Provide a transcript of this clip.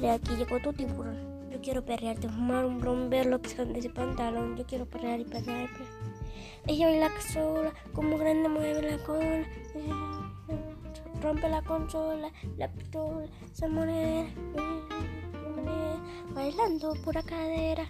quiere? Aquí llegó tu tiburón. Yo quiero perrearte, fumar un romper lo que son ese pantalón. Yo quiero perrear y perrear. Ella baila sola, como grande mueve la cola. Eh, rompe la consola, la pistola, se moneda, bailando pura cadera.